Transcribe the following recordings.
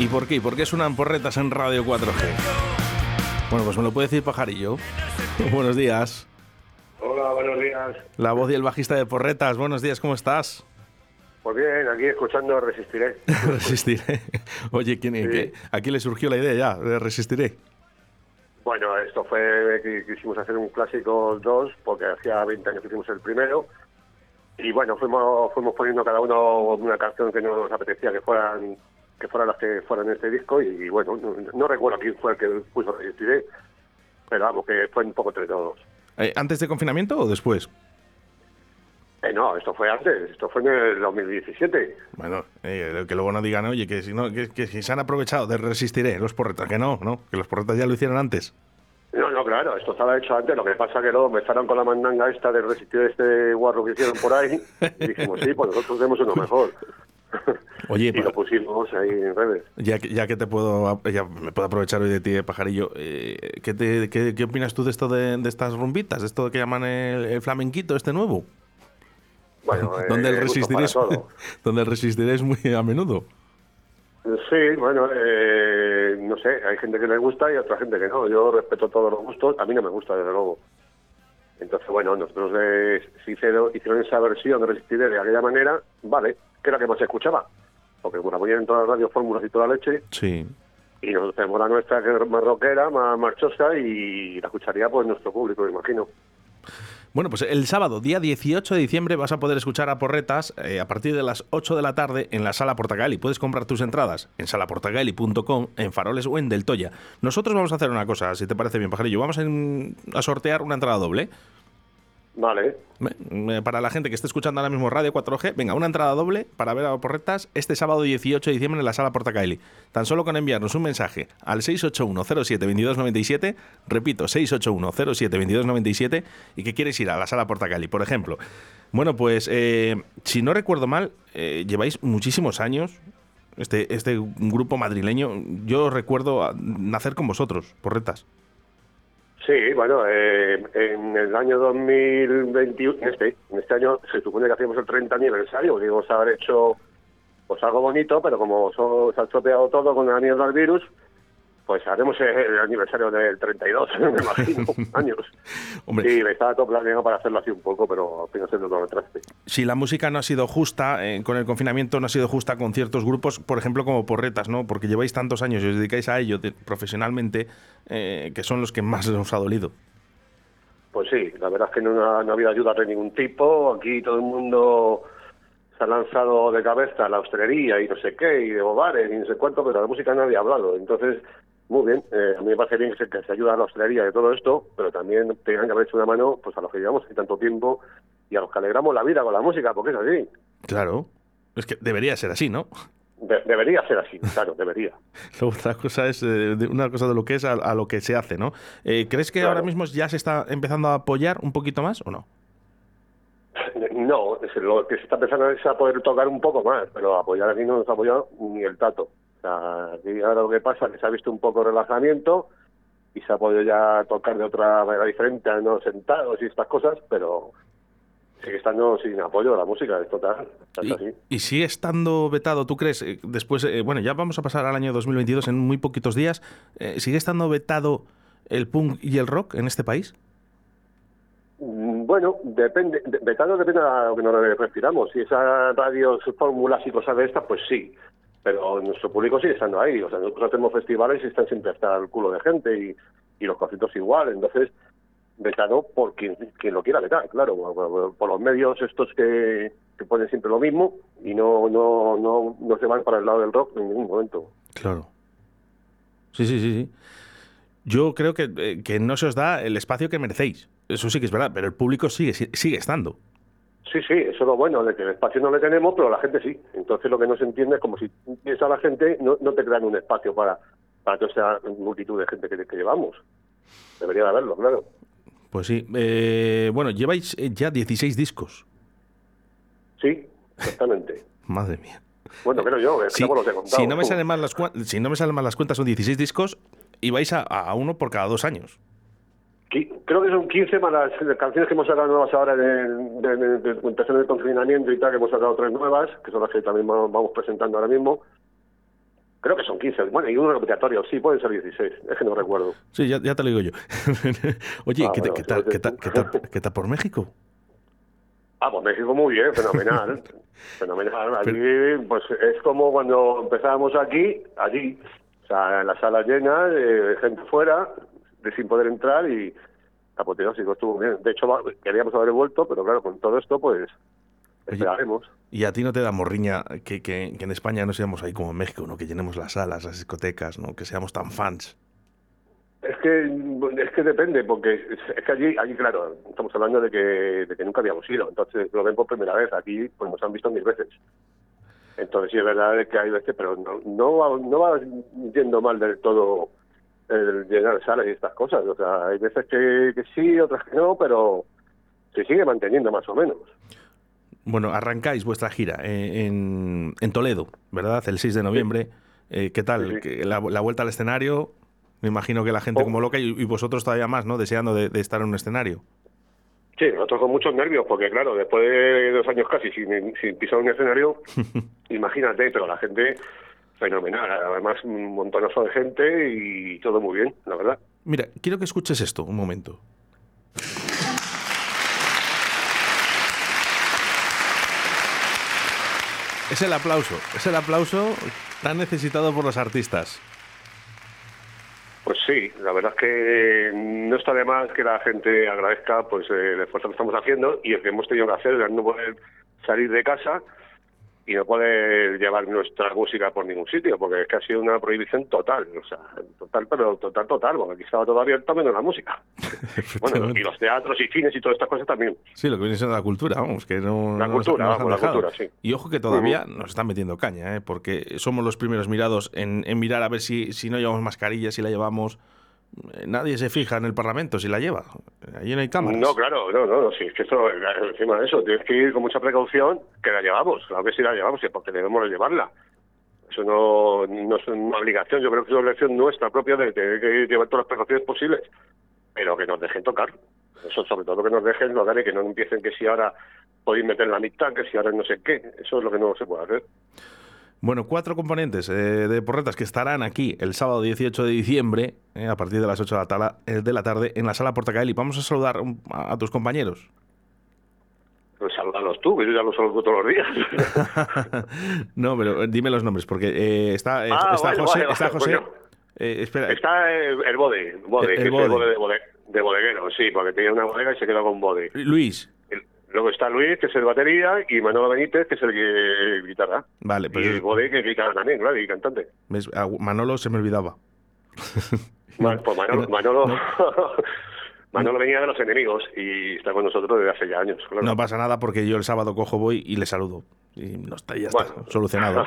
¿Y por qué? ¿Y por qué suenan porretas en Radio 4G? Bueno, pues me lo puede decir Pajarillo. buenos días. Hola, buenos días. La voz y el bajista de porretas. Buenos días, ¿cómo estás? Pues bien, aquí escuchando Resistiré. Resistiré. Oye, ¿quién, Sí. qué- ¿a quién le surgió la idea ya de Resistiré? Bueno, esto fue que quisimos hacer un clásico 2 porque hacía 20 años que hicimos el primero. Y bueno, fuimos fuimos poniendo cada uno una canción que nos apetecía que fueran que fueran las que fueran en este disco y, bueno, no, no recuerdo quién fue el que puso Resistiré, pero vamos, que fue un poco entre todos. Eh, ¿Antes de confinamiento o después? Eh, no, esto fue antes, esto fue en el 2017. Bueno, eh, que luego no digan, oye, que si no, que, que si se han aprovechado de Resistiré los porretas, que no, no, que los porretas ya lo hicieron antes. No, no, claro, esto estaba hecho antes, lo que pasa que luego empezaron con la mandanga esta de resistir este guarro que hicieron por ahí y dijimos, sí, pues nosotros tenemos uno mejor. Oye, y lo pusimos ahí en redes. Ya que, ya que te puedo, ya me puedo aprovechar hoy de ti, eh, pajarillo, eh, ¿qué, te- qué, qué opinas tú de esto de, de estas rumbitas, de esto que llaman el, el flamenquito, este nuevo? Bueno, eh, donde el gustos resistiré para es, todo. donde el resistiré es muy a menudo. Sí, bueno, eh, no sé, hay gente que le gusta y otra gente que no. Yo respeto todos los gustos, a mí no me gusta, desde luego. Entonces, bueno, nosotros eh, se hicieron, hicieron esa versión de Resistiré de aquella manera, vale, que era la que más se escuchaba. Porque la ponían en todas las radios fórmulas y toda la leche, Sí. y nosotros tenemos la nuestra que es más rockera, más marchosa y la escucharía pues nuestro público, me imagino. Bueno, pues el sábado, día 18 de diciembre, vas a poder escuchar a Porretas eh, a partir de las 8 de la tarde en la Sala Portagali. Puedes comprar tus entradas en salaportagali.com, en Faroles o en Del Toya. Nosotros vamos a hacer una cosa, si te parece bien, pajarillo. Vamos a, a sortear una entrada doble. Vale. Para la gente que esté escuchando ahora mismo Radio 4G, venga, una entrada doble para ver a Porretas este sábado 18 de diciembre en la Sala Portacaeli. Tan solo con enviarnos un mensaje al 681072297, repito, 681072297, y que quieres ir a la Sala Portacaeli, por ejemplo. Bueno, pues eh, si no recuerdo mal, eh, lleváis muchísimos años, este, este grupo madrileño, yo recuerdo nacer con vosotros, Porretas. Sí, bueno, eh, en el año 2021, en este, en este año se supone que hacíamos el 30 aniversario, a haber hecho pues algo bonito, pero como so- se ha estropeado todo con la mierda del virus, pues haremos el, aniversario del 32, me imagino, años. Hombre. Sí, me estaba todo planeado para hacerlo así un poco, pero al final se nos lo retraste. si la música no ha sido justa, eh, con el confinamiento no ha sido justa con ciertos grupos, por ejemplo como Porretas, ¿no? Porque lleváis tantos años y os dedicáis a ello de- profesionalmente, eh, que son los que más os ha dolido. Pues sí, la verdad es que no, ha- no ha habido ayuda de ningún tipo. Aquí todo el mundo se ha lanzado de cabeza a la hostelería y no sé qué, y de bares y no sé cuánto, pero de la música nadie ha hablado. Entonces, muy bien, eh, a mí me parece bien que se, que se ayuda a la hostelería de todo esto, pero también tengan que haber hecho una mano pues a los que llevamos aquí tanto tiempo y a los que alegramos la vida con la música, porque es así. Claro. Es que debería ser así, ¿no? De- debería ser así, claro, debería. Otra cosa es eh, una cosa de lo que es a, a lo que se hace, ¿no? Eh, ¿Crees que Claro. ahora mismo ya se está empezando a apoyar un poquito más o no? No, es lo que se está empezando es a poder tocar un poco más, pero apoyar aquí no nos ha apoyado ni el tato. O sea, aquí ahora lo que pasa es que se ha visto un poco de relajamiento y se ha podido ya tocar de otra manera diferente, no sentados y estas cosas, pero sigue estando sin apoyo a la música, es total. Y, así. y sigue estando vetado, ¿tú crees? eh, Después, eh, bueno, ya vamos a pasar al año 2022 en muy poquitos días. eh, ¿Sigue estando vetado el punk y el rock en este país? Mm, Bueno, depende, de, vetado depende de lo que nos respiramos. Si esas radios, fórmulas y cosas de estas, pues sí. Pero nuestro público sigue estando ahí. O sea, nosotros hacemos festivales y están siempre hasta el culo de gente. Y, y los conciertos igual. Entonces, vetado por quien, quien lo quiera vetar, claro, por, los medios estos que, que ponen siempre lo mismo y no, no, no, no se van para el lado del rock en ningún momento. Claro. Sí, sí, sí, sí. Yo creo que, eh, que no se os da el espacio que merecéis. Eso sí que es verdad, pero el público sigue, sigue estando. Sí, sí, eso es lo bueno, de que el espacio no le tenemos, pero la gente sí. Entonces lo que no se entiende es como si piensa la gente, no, no te crean un espacio para, para toda esa multitud de gente que, que llevamos. Debería de haberlo, claro. Pues sí. Eh, bueno, lleváis eh, ya 16 discos. Sí, exactamente. Madre mía. Bueno, creo yo, es que Si, luego los he contado. si no me salen mal las, si no me salen mal las cuentas, son 16 discos y vais a, a uno por cada dos años. Creo que son 15 más las canciones que hemos sacado nuevas ahora de presentación del confinamiento y tal, que hemos sacado tres nuevas, que son las que también vamos presentando ahora mismo. Creo que son 15. Bueno, y uno repetitorio, sí, pueden ser 16. Es que no recuerdo. Sí, ya, ya te lo digo yo. Oye, Ah, ¿qué, te- bueno, qué tal, sí, qué tal- sí. qué tal- qué tal por México? Ah, pues México muy bien, fenomenal. fenomenal. Allí, pues es como cuando empezábamos aquí, allí. O sea, en la sala llena, de gente fuera, de sin poder entrar y apoteósico, estuvo bien. De hecho, queríamos haber vuelto, pero claro, con todo esto, pues Oye, esperaremos. Y a ti no te da morriña que, que- que en España no seamos ahí como en México, ¿no? Que llenemos las salas, las discotecas, ¿no? Que seamos tan fans. Es que es que depende, porque es que allí, allí claro, estamos hablando de que, de que nunca habíamos ido, entonces lo ven por primera vez, aquí pues nos han visto mil veces. Entonces sí es verdad que hay veces, pero no, no, va, no va yendo mal del todo el llenar salas y estas cosas. O sea, hay veces que, que sí, otras que no, pero se sigue manteniendo más o menos. Bueno, arrancáis vuestra gira eh, en, en Toledo, ¿verdad? El 6 de noviembre. Eh, ¿Qué tal? Sí, sí. Que La, la vuelta al escenario, me imagino que la gente Oh. como loca y, y vosotros todavía más, ¿no? Deseando de, de estar en un escenario. Sí, nosotros con muchos nervios, porque claro, después de dos años casi sin, sin pisar un escenario, imagínate, pero la gente fenomenal, además un montonazo de gente y todo muy bien, la verdad. Mira, quiero que escuches esto, un momento. Es el aplauso, es el aplauso tan necesitado por los artistas. Pues sí, la verdad es que no está de más que la gente agradezca pues el esfuerzo que estamos haciendo y el que hemos tenido que hacer de no poder salir de casa y no poder llevar nuestra música por ningún sitio, porque es que ha sido una prohibición total, o sea, total, pero total, total, porque aquí estaba todo abierto menos la música. Bueno, y los teatros y cines y todas estas cosas también. Sí, lo que viene siendo la cultura, vamos, que no, La no cultura, no nos vamos, la cultura, sí. Y ojo que todavía nos están metiendo caña, ¿eh? porque somos los primeros mirados en, en mirar a ver si, si no llevamos mascarilla, si la llevamos. Eh, Nadie se fija en el Parlamento si la lleva. Allí no hay cámaras. No, claro, no, no, no, sí, es que esto, encima de eso, tienes que ir con mucha precaución, que la llevamos, claro que sí la llevamos, porque debemos de llevarla. Eso no, no es una obligación, yo creo que es una obligación nuestra propia de tener que llevar todas las precauciones posibles, pero que nos dejen tocar. Eso sobre todo que nos dejen tocar y que no empiecen que si ahora podéis meter la mitad, que si ahora no sé qué, eso es lo que no se puede hacer. Bueno, cuatro componentes eh, de porretas que estarán aquí el sábado 18 de diciembre, eh, a partir de las 8 de la, tala- eh, de la tarde, en la sala Portacaeli. Vamos a saludar a, a tus compañeros. Pues saludalos tú, que yo ya los saludo todos los días. no, pero eh, dime los nombres, porque eh, está, eh, Ah, está vale, José. vale, está José espera, Está el, el bode, bode, El- el que bode. es el bode de, de bodeguero, sí, porque tenía una bodega y se quedó con bode. Luis. Luego está Luis, que es el batería, y Manolo Benítez, que es el, que- guitarra. Vale, pues y es- el que guitarra también, claro, y cantante. ¿ves? A Manolo se me olvidaba. Pues Manolo, no, Manolo, no. Manolo venía de los enemigos y está con nosotros desde hace ya años, claro. No pasa nada porque yo el sábado cojo, voy y le saludo. Y no está, ya está, Bueno. solucionado.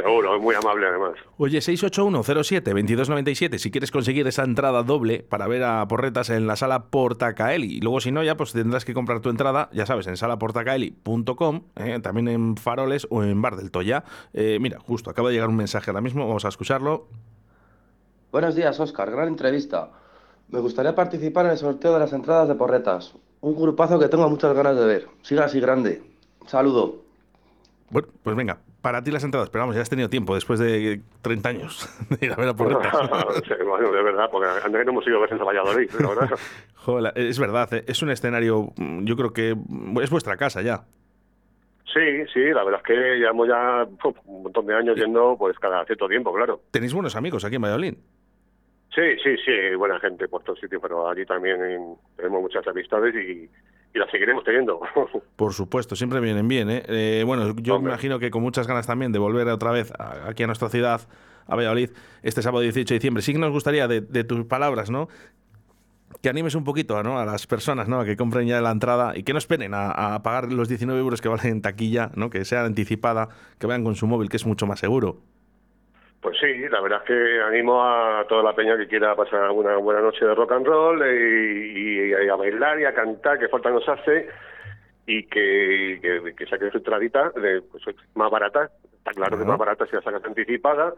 Seguro, es muy amable además. Oye, 681-07-2297, si quieres conseguir esa entrada doble para ver a Porretas en la sala Portacaeli. Y luego, si no, ya pues tendrás que comprar tu entrada, ya sabes, en salaportacaeli.com, eh, también en Faroles o en Bar del Toya. Eh, mira, justo, acaba de llegar un mensaje ahora mismo, vamos a escucharlo. Buenos días, Oscar. Gran entrevista. Me gustaría participar en el sorteo de las entradas de Porretas. Un grupazo que tengo muchas ganas de ver. Siga así grande. Saludo. Bueno, pues venga, para ti las entradas, pero vamos, ya has tenido tiempo después de 30 años de ir a ver a Porretas. Sí, bueno, de verdad, porque antes no hemos ido a Valladolid, la verdad. Joder, es verdad, eh, es un escenario, mm, yo creo que es vuestra casa ya. Sí, sí, la verdad es que llevamos ya uf, un montón de años yendo pues cada cierto tiempo, claro. Tenéis buenos amigos aquí en Valladolid. Sí, Sí, sí, buena gente por todos sitios, pero allí también en- tenemos muchas amistades y, y las seguiremos teniendo. Por supuesto, siempre vienen bien. ¿eh? Eh, bueno, yo me Hombre. imagino que con muchas ganas también de volver otra vez a- aquí a nuestra ciudad, a Valladolid, este sábado 18 de diciembre. Sí que nos gustaría, de, de tus palabras, ¿no? Que animes un poquito ¿no? a las personas ¿no? a que compren ya la entrada y que no esperen a, a pagar los 19 euros que valen en taquilla, ¿no? que sea anticipada, que vayan con su móvil, que es mucho más seguro. Pues sí, la verdad es que animo a toda la peña que quiera pasar una buena noche de rock and roll y, y a bailar y a cantar, que falta nos hace, y que, que, que saque su entradita de, pues, más barata, está claro que Claro. más barata si la sacas anticipada,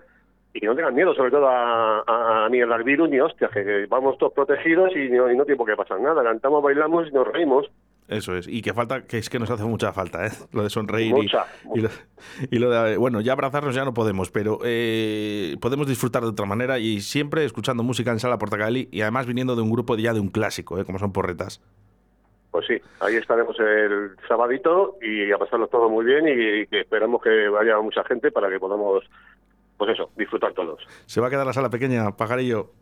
y que no tengan miedo, sobre todo a, a- a ni el virus ni hostias, que vamos todos protegidos y no, y no tiene por qué pasar nada, cantamos, bailamos y nos reímos. Eso es. Y que falta, que es que nos hace mucha falta, ¿eh? Lo de sonreír y- Mucha, y, lo, y lo de, bueno, ya abrazarnos ya no podemos, pero eh, podemos disfrutar de otra manera y siempre escuchando música en Sala Portacali y además viniendo de un grupo ya de un clásico, ¿eh? Como son Porretas. Pues sí, ahí estaremos el sabadito y a pasarlo todo muy bien y, que esperamos que vaya mucha gente para que podamos, pues eso, disfrutar todos. Se va a quedar la sala pequeña, pajarillo.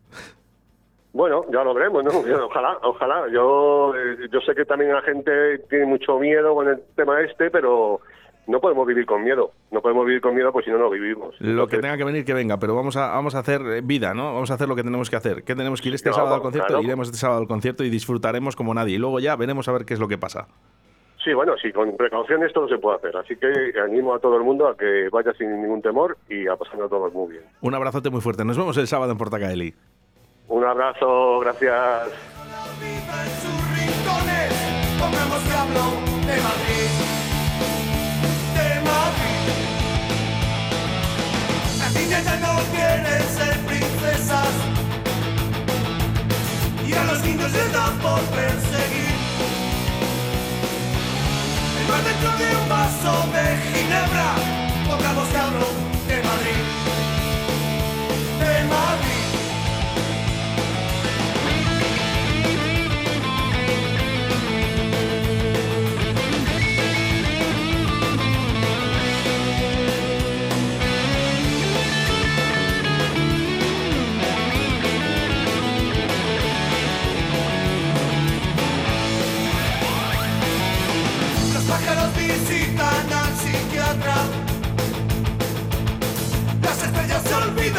Bueno, ya lo veremos, ¿no? Ojalá, ojalá. Yo, eh, yo sé que también la gente tiene mucho miedo con el tema este, pero no podemos vivir con miedo. No podemos vivir con miedo, pues si no, no vivimos. Lo que tenga que venir, que venga, pero vamos a, vamos a hacer eh, vida, ¿no? Vamos a hacer lo que tenemos que hacer. ¿Qué tenemos que ir este No, sábado al concierto? claro. Iremos este sábado al concierto y disfrutaremos como nadie. Y luego ya veremos a ver qué es lo que pasa. Sí, bueno, sí, con precauciones todo se puede hacer. Así que animo a todo el mundo a que vaya sin ningún temor y a pasarlo todos muy bien. Un abrazote muy fuerte. Nos vemos el sábado en Portacaeli. Un abrazo, gracias. Niñas ya no quieren ser princesas y a los niños les da por perseguir. El mar dentro de un vaso de ginebra, pongamos hablo de Madrid,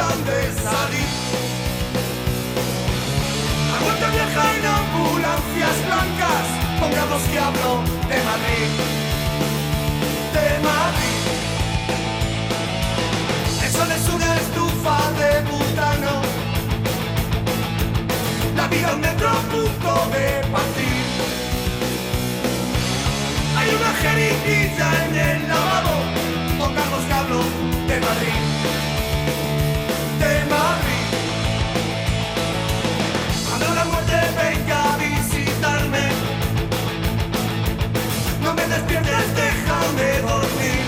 olvidan de salir. Muerte viaja en ambulancias blancas. Pongamos que hablo de Madrid. De Madrid. El sol es una estufa de butano. La vida un metro punto de partir. Hay una jeringuilla en el lavabo. Pongamos que hablo de Madrid. Despiertes, déjame dormir.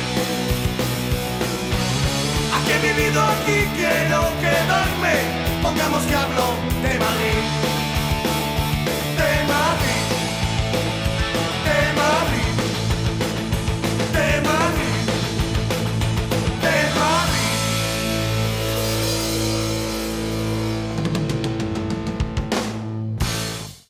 Aquí he vivido, aquí quiero quedarme. Pongamos que hablo de Madrid.